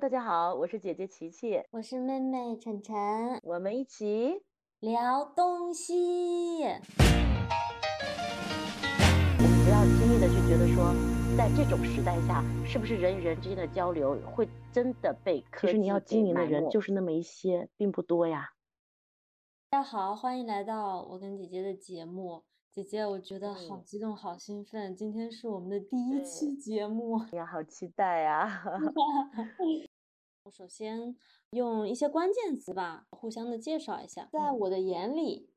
大家好，我是姐姐琪琪，我是妹妹晨晨，我们一起聊东西。我们不要轻易的去觉得说，在这种时代下，是不是人与人之间的交流会真的被科技其实你要经营的人就是那么一些，并不多呀。大家好，欢迎来到我跟姐姐的节目。姐姐，我觉得好激动，好兴奋！今天是我们的第一期节目，呀，好期待呀！我首先用一些关键词吧，互相的介绍一下。在我的眼里，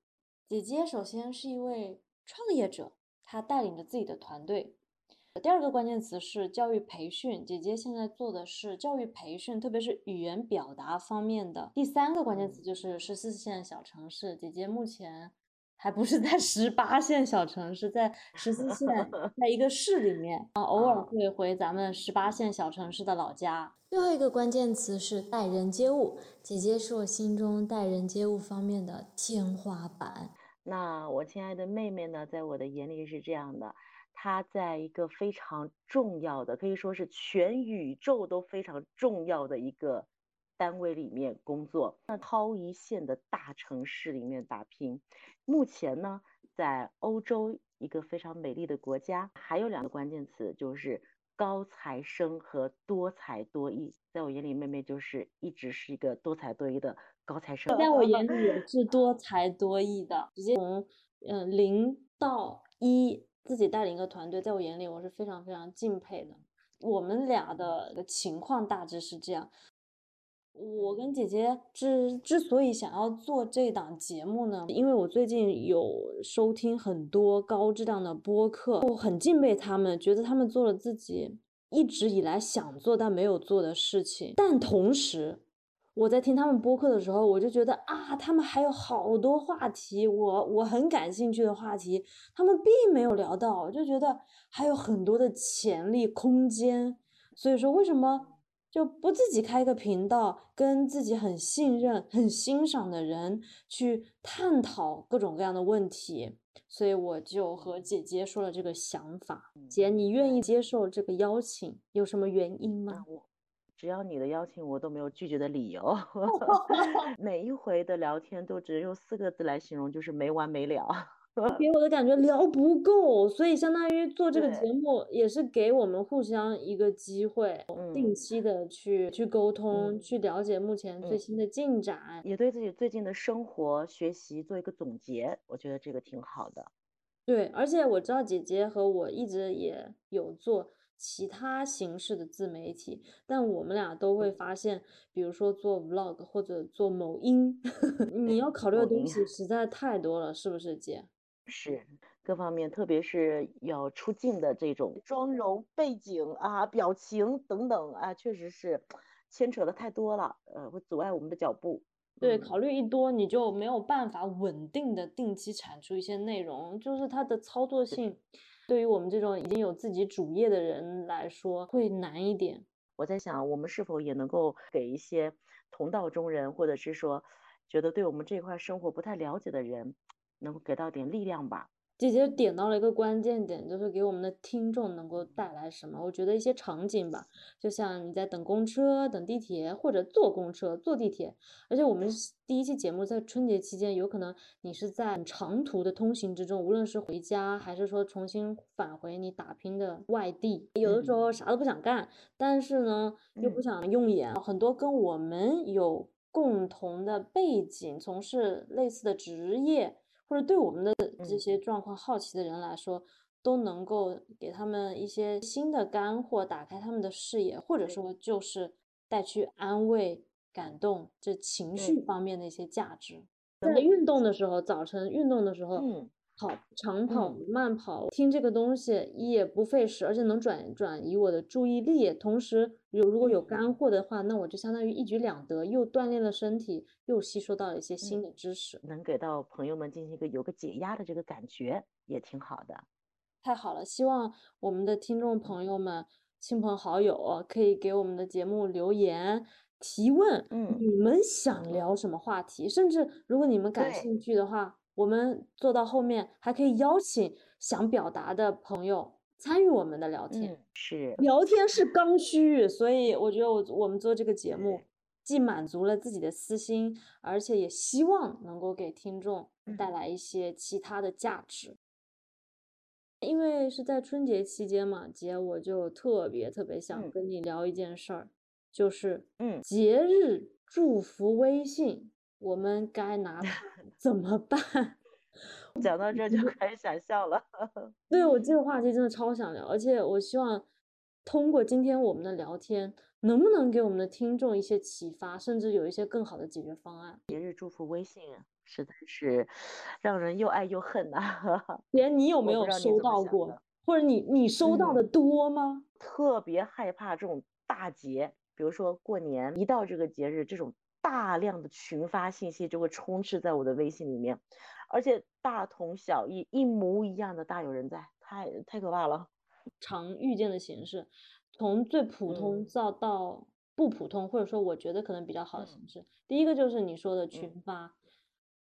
姐姐首先是一位创业者，她带领着自己的团队。第二个关键词是教育培训，姐姐现在做的是教育培训，特别是语言表达方面的。第三个关键词就是十四线小城市，姐姐目前。还不是在十八线小城市，在十四线，在一个市里面 啊，偶尔会回咱们十八线小城市的老家。最后一个关键词是待人接物，姐姐是我心中待人接物方面的天花板。那我亲爱的妹妹呢，在我的眼里是这样的，她在一个非常重要的，可以说是全宇宙都非常重要的一个。单位里面工作，那超一线的大城市里面打拼。目前呢，在欧洲一个非常美丽的国家，还有两个关键词就是高材生和多才多艺。在我眼里，妹妹就是一直是一个多才多艺的高材生。在我眼里也是多才多艺的，直接从嗯零到一，自己带领一个团队，在我眼里我是非常非常敬佩的。我们俩的情况大致是这样。我跟姐姐之之所以想要做这档节目呢，因为我最近有收听很多高质量的播客，我很敬佩他们，觉得他们做了自己一直以来想做但没有做的事情。但同时，我在听他们播客的时候，我就觉得啊，他们还有好多话题，我我很感兴趣的话题，他们并没有聊到，我就觉得还有很多的潜力空间。所以说，为什么？就不自己开一个频道，跟自己很信任、很欣赏的人去探讨各种各样的问题，所以我就和姐姐说了这个想法。姐，你愿意接受这个邀请，有什么原因吗？我只要你的邀请，我都没有拒绝的理由。每一回的聊天都只用四个字来形容，就是没完没了。给我的感觉聊不够，所以相当于做这个节目也是给我们互相一个机会，定期的去去沟通，去了解目前最新的进展，也对自己最近的生活学习做一个总结，我觉得这个挺好的。对，而且我知道姐姐和我一直也有做其他形式的自媒体，但我们俩都会发现，比如说做 vlog 或者做某音，你要考虑的东西实在太多了，是不是姐？是各方面，特别是要出镜的这种妆容、背景啊、表情等等啊，确实是牵扯的太多了，呃，会阻碍我们的脚步。对，考虑一多，你就没有办法稳定的定期产出一些内容，就是它的操作性，对于我们这种已经有自己主业的人来说会难一点。我在想，我们是否也能够给一些同道中人，或者是说觉得对我们这块生活不太了解的人。能够给到点力量吧。姐姐点到了一个关键点，就是给我们的听众能够带来什么？我觉得一些场景吧，就像你在等公车、等地铁，或者坐公车、坐地铁。而且我们第一期节目在春节期间，有可能你是在长途的通行之中，无论是回家还是说重新返回你打拼的外地，有的时候啥都不想干，但是呢又不想用眼。很多跟我们有共同的背景，从事类似的职业。或者对我们的这些状况好奇的人来说，都能够给他们一些新的干货，打开他们的视野，或者说就是带去安慰、感动这情绪方面的一些价值。在运动的时候，早晨运动的时候，嗯。跑长跑、慢跑，听这个东西也不费时，而且能转转移我的注意力。同时，有如果有干货的话，那我就相当于一举两得，又锻炼了身体，又吸收到了一些新的知识，能给到朋友们进行一个有个解压的这个感觉，也挺好的。太好了，希望我们的听众朋友们、亲朋好友可以给我们的节目留言提问，嗯，你们想聊什么话题？甚至如果你们感兴趣的话。我们做到后面还可以邀请想表达的朋友参与我们的聊天。嗯，是聊天是刚需，所以我觉得我我们做这个节目，既满足了自己的私心，而且也希望能够给听众带来一些其他的价值。因为是在春节期间嘛，姐我就特别特别想嗯跟你聊一件事儿，就是嗯节日祝福微信，我们该拿 它怎么办？讲到这就开始想笑了。对，我这个话题真的超想聊，而且我希望通过今天我们的聊天，能不能给我们的听众一些启发，甚至有一些更好的解决方案。节日祝福微信实在是让人又爱又恨呐、连，你有没有收到过，或者你你收到嗯的多吗？特别害怕这种大节，比如说过年，一到这个节日，这种大量的群发信息就会充斥在我的微信里面，而且大同小异，一模一样的大有人在，太太可怕了。常遇见的形式，从最普通嗯到到不普通，或者说我觉得可能比较好的嗯形式。第一个就是你说的群发，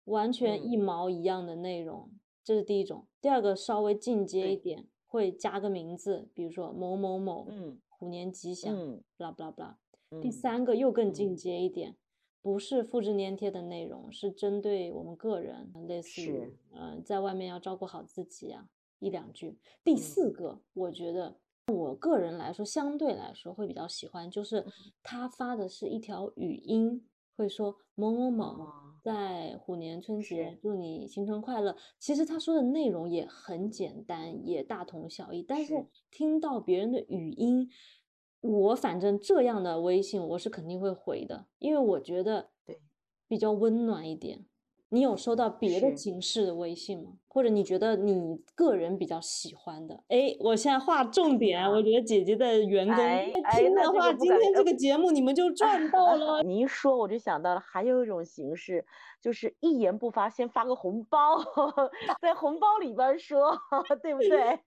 完全嗯一毛一样的内容，这是第一种。第二个稍微进阶一点，会加个名字，比如说某某某，嗯虎年吉祥嗯，blah blah blah。第嗯三个又更进嗯阶一点，不是复制粘贴的内容，是针对我们个人，类似于嗯、呃在外面要照顾好自己啊，一两句。第嗯。四个，我觉得我个人来说，相对来说会比较喜欢，就是嗯。他发的是一条语音，会说某某某哦在虎年春节祝你新春快乐。其实他说的内容也很简单，也大同小异，但是是。听到别人的语音，我反正这样的微信我是肯定会回的，因为我觉得对比较温暖一点。你有收到别的形式的微信吗？或者你觉得你个人比较喜欢的？哎，我现在划重点，我觉得姐姐的员工听的话，今天这个节目你们就赚到了。你一说我就想到了，还有一种形式，就是一言不发先发个红包，在红包里边说，对不 对？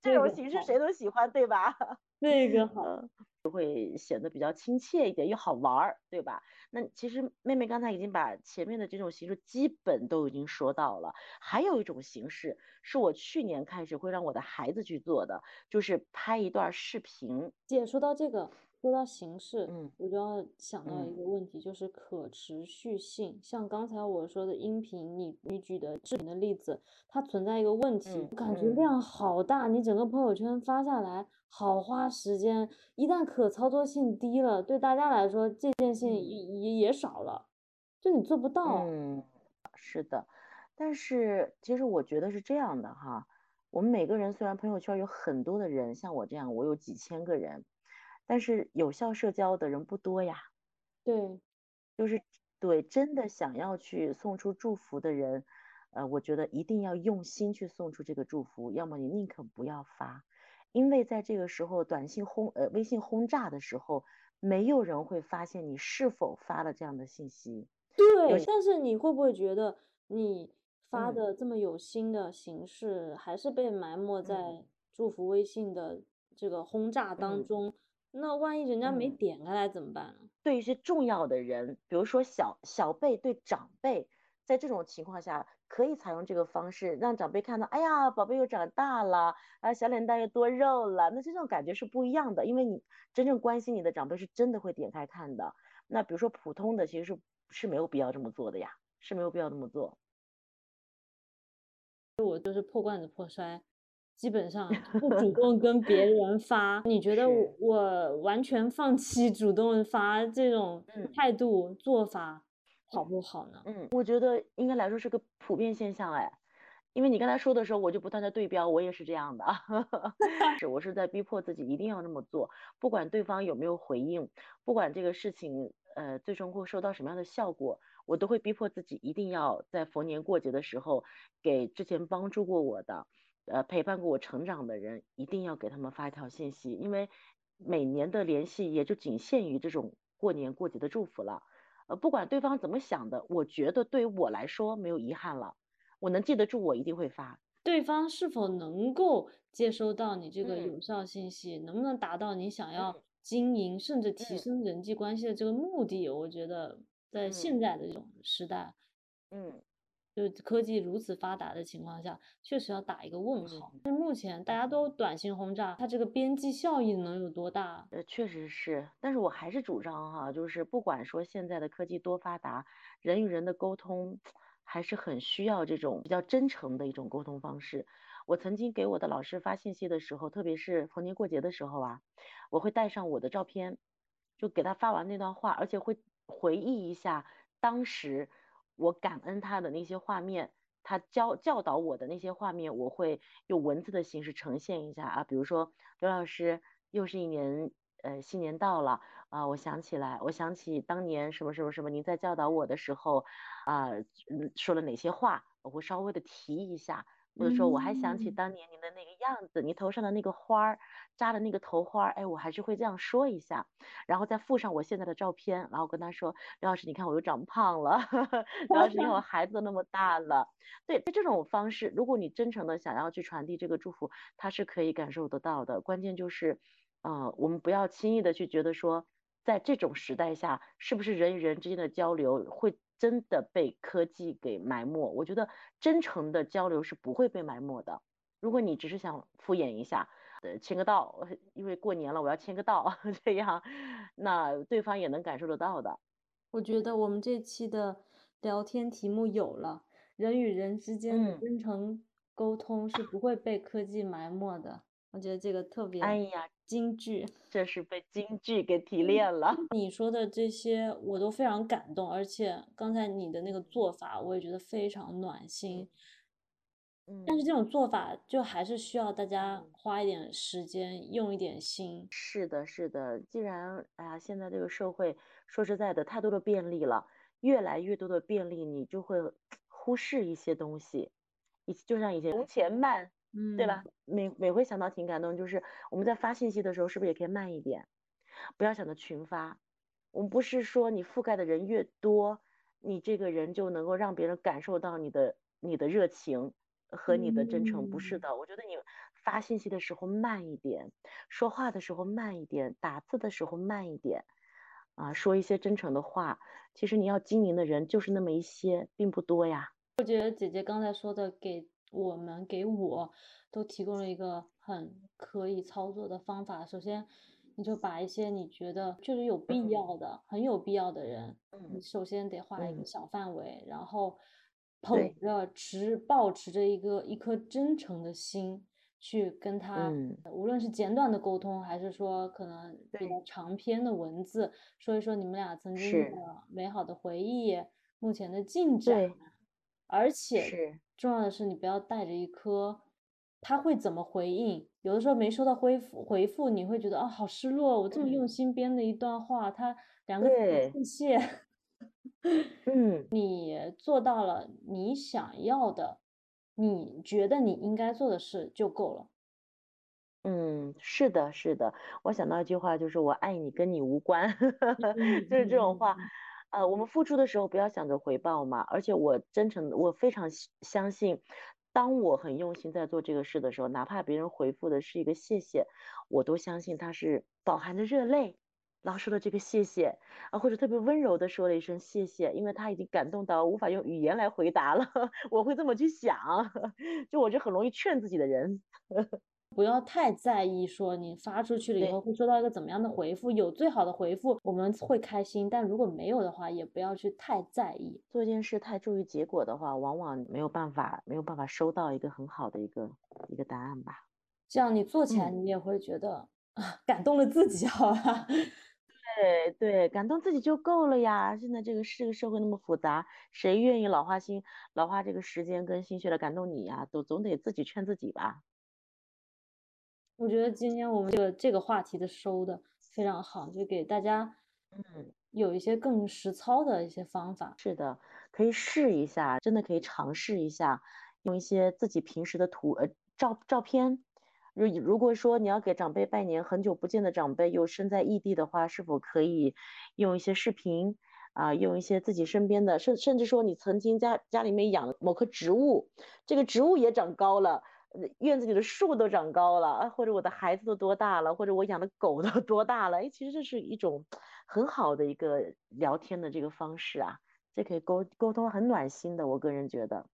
这这个种形式谁都喜欢，对吧？这个好，嗯，就会显得比较亲切一点，又好玩儿，对吧？那其实妹妹刚才已经把前面的这种形式基本都已经说到了，还有一种形式是我去年开始会让我的孩子去做的，就是拍一段视频，姐说到这个，说到形式，嗯我就要想到一嗯。个问题，就是可持续性。像刚才我说的音频，你你举的视频的例子，它存在一个问题，嗯感觉嗯。量好大，你整个朋友圈发下来好花时间，一旦可操作性低了，对大家来说借鉴性嗯也也也少了，就你做不到。嗯，是的，但是其实我觉得是这样的哈，我们每个人虽然朋友圈有很多的人，像我这样，我有几千个人，但是有效社交的人不多呀。对，就是对真的想要去送出祝福的人，呃，我觉得一定要用心去送出这个祝福，要么你宁可不要发，因为在这个时候短信轰呃微信轰炸的时候，没有人会发现你是否发了这样的信息。对，但是你会不会觉得你发嗯的这么有心的形式，还是被埋没嗯在祝福微信的这个轰炸当嗯中？那万一人家没嗯点开来怎么办呢？对一些重要的人，比如说小小辈对长辈，在这种情况下，可以采用这个方式，让长辈看到，哎呀，宝贝又长大了，啊，小脸蛋又多肉了，那这种感觉是不一样的，因为你真正关心你的长辈是真的会点开看的。那比如说普通的，其实是是没有必要这么做的呀，是没有必要这么做。我就是破罐子破摔，基本上 不主动跟别人发。你觉得我完全放弃主动发这种嗯态度做法好不好呢？嗯，我觉得应该来说是个普遍现象哎，因为你刚才说的时候，我就不断的对标，我也是这样的，是我是在逼迫自己一定要这么做，不管对方有没有回应，不管这个事情呃最终会收到什么样的效果，我都会逼迫自己一定要在逢年过节的时候，给之前帮助过我的，呃陪伴过我成长的人，一定要给他们发一条信息，因为每年的联系也就仅限于这种过年过节的祝福了。呃，不管对方怎么想的，我觉得对于我来说没有遗憾了，我能记得住，我一定会发。对方是否能够接收到你这个嗯。有效信息，能不能达到你想要嗯。经营甚至提嗯。升人际关系的这个目的？我觉得在现嗯。在的这种时代，嗯，就科技如此发达的情况下，确实要打一个问号。但目前大家都短信轰炸，它这个边际效益能有多大？呃，确实是，但是我还是主张哈，就是不管说现在的科技多发达，人与人的沟通还是很需要这种比较真诚的一种沟通方式。我曾经给我的老师发信息的时候，特别是逢年过节的时候啊，我会带上我的照片，就给他发完那段话，而且会回忆一下当时。我感恩他的那些画面，他教教导我的那些画面，我会用文字的形式呈现一下啊。比如说，刘老师，又是一年，呃，新年到了啊，我想起来，我想起当年什么什么什么，您在教导我的时候，啊，说了哪些话，我会稍微的提一下。或者说，我还想起当年您的那个样子，你头上的那个花儿，扎的那个头花儿，哎，我还是会这样说一下，然后再附上我现在的照片，然后跟他说，刘老师，你看我又长胖了，刘老师，你看我孩子都那么大了，对，这种方式，如果你真诚的想要去传递这个祝福，他是可以感受得到的。关键就是，呃，我们不要轻易的去觉得说，在这种时代下，是不是人与人之间的交流会。真的被科技给埋没，我觉得真诚的交流是不会被埋没的。如果你只是想敷衍一下，呃，签个到，因为过年了，我要签个到，这样，那对方也能感受得到的。我觉得我们这期的聊天题目有了，人与人之间的真诚沟通是不会被科技埋没的。我觉得这个特别，哎呀，京剧，这是被京剧给提炼了。你说的这些我都非常感动，而且刚才你的那个做法，我也觉得非常暖心。嗯，但是这种做法就还是需要大家花一点时间，用一点心。是的，是的。既然哎呀，现在这个社会说实在的，太多的便利了，越来越多的便利，你就会忽视一些东西。以就像以前从前慢。嗯，对吧？每每回想到挺感动，就是我们在发信息的时候，是不是也可以慢一点？不要想着群发。我们不是说你覆盖的人越多，你这个人就能够让别人感受到你的你的热情和你的真诚，不是的。我觉得你发信息的时候慢一点，说话的时候慢一点，打字的时候慢一点，啊，说一些真诚的话。其实你要经营的人就是那么一些，并不多呀。我觉得姐姐刚才说的给。我们给我都提供了一个很可以操作的方法。首先，你就把一些你觉得确实有必要的、很有必要的人，你首先得画一个小范围，然后捧着持、保持着一个一颗真诚的心去跟他，无论是简短的沟通，还是说可能比较。长篇的文字，说一说你们俩曾经的美好的回忆、目前的进展。而且重要的是，你不要带着一颗他会怎么回应。有的时候没收到回复，回复你会觉得啊，好失落。我这么用心编的一段话，他两个字谢谢。嗯，你做到了你想要的，你觉得你应该做的事就够了。嗯，是的，是的。我想到一句话，就是“我爱你，跟你无关”，就是这种话。呃，我们付出的时候不要想着回报嘛，而且我真诚，我非常相信，当我很用心在做这个事的时候，哪怕别人回复的是一个谢谢，我都相信他是饱含着热泪，然后说的这个谢谢啊，或者特别温柔的说了一声谢谢，因为他已经感动到无法用语言来回答了，我会这么去想，就我这很容易劝自己的人。不要太在意，说你发出去了以后会收到一个怎么样的回复。有最好的回复，我们会开心；但如果没有的话，也不要去太在意。做一件事太注意结果的话，往往没有办法，没有办法收到一个很好的一个一个答案吧。这样你做起来，你也会觉得啊，感动了自己，好吧？对对，感动自己就够了呀。现在这个这个社会那么复杂，谁愿意老花心、老花这个时间跟心血来感动你呀？都总得自己劝自己吧。我觉得今天我们这个这个话题的收的非常好，就给大家嗯有一些更实操的一些方法。是的，可以试一下，真的可以尝试一下，用一些自己平时的图呃照照片。如如果说你要给长辈拜年，很久不见的长辈又身在异地的话，是否可以用一些视频啊，用一些自己身边的，甚甚至说你曾经家家里面养某棵植物，这个植物也长高了。院子里的树都长高了，或者我的孩子都多大了，或者我养的狗都 多大了？哎，其实这是一种很好的一个聊天的这个方式啊，这可以沟沟通很暖心的，我个人觉得。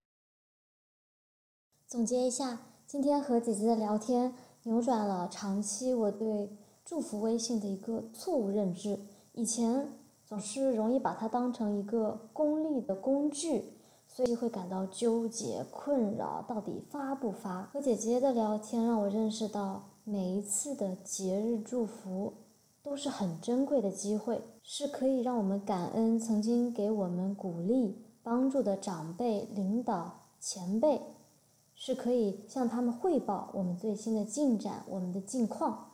总结一下，今天和姐姐的聊天，扭转了长期我对祝福微信的一个错误认知。以前总是容易把它当成一个功利的工具，所以会感到纠结、困扰，到底发不发？和姐姐的聊天让我认识到，每一次的节日祝福都是很珍贵的机会，是可以让我们感恩曾经给我们鼓励、帮助的长辈、领导、前辈。是可以向他们汇报我们最新的进展，我们的近况，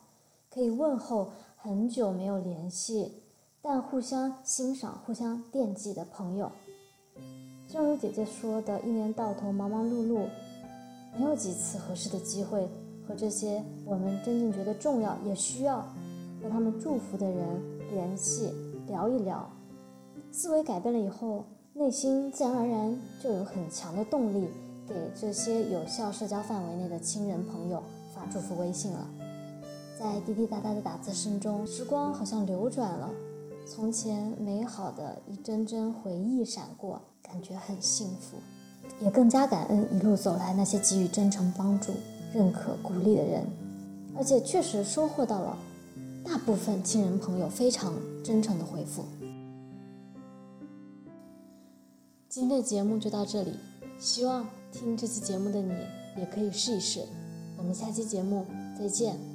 可以问候很久没有联系，但互相欣赏、互相惦记的朋友。正如姐姐说的，一年到头忙忙碌碌，没有几次合适的机会和这些我们真正觉得重要、也需要和他们祝福的人联系、聊一聊。思维改变了以后，内心自然而然就有很强的动力。给这些有效社交范围内的亲人朋友发祝福微信了，在滴滴答答的打字声中，时光好像流转了，从前美好的一帧帧回忆闪过，感觉很幸福，也更加感恩一路走来那些给予真诚帮助、认可鼓励的人，而且确实收获到了大部分亲人朋友非常真诚的回复。今天的节目就到这里，希望。听这期节目的你，也可以试一试。我们下期节目再见。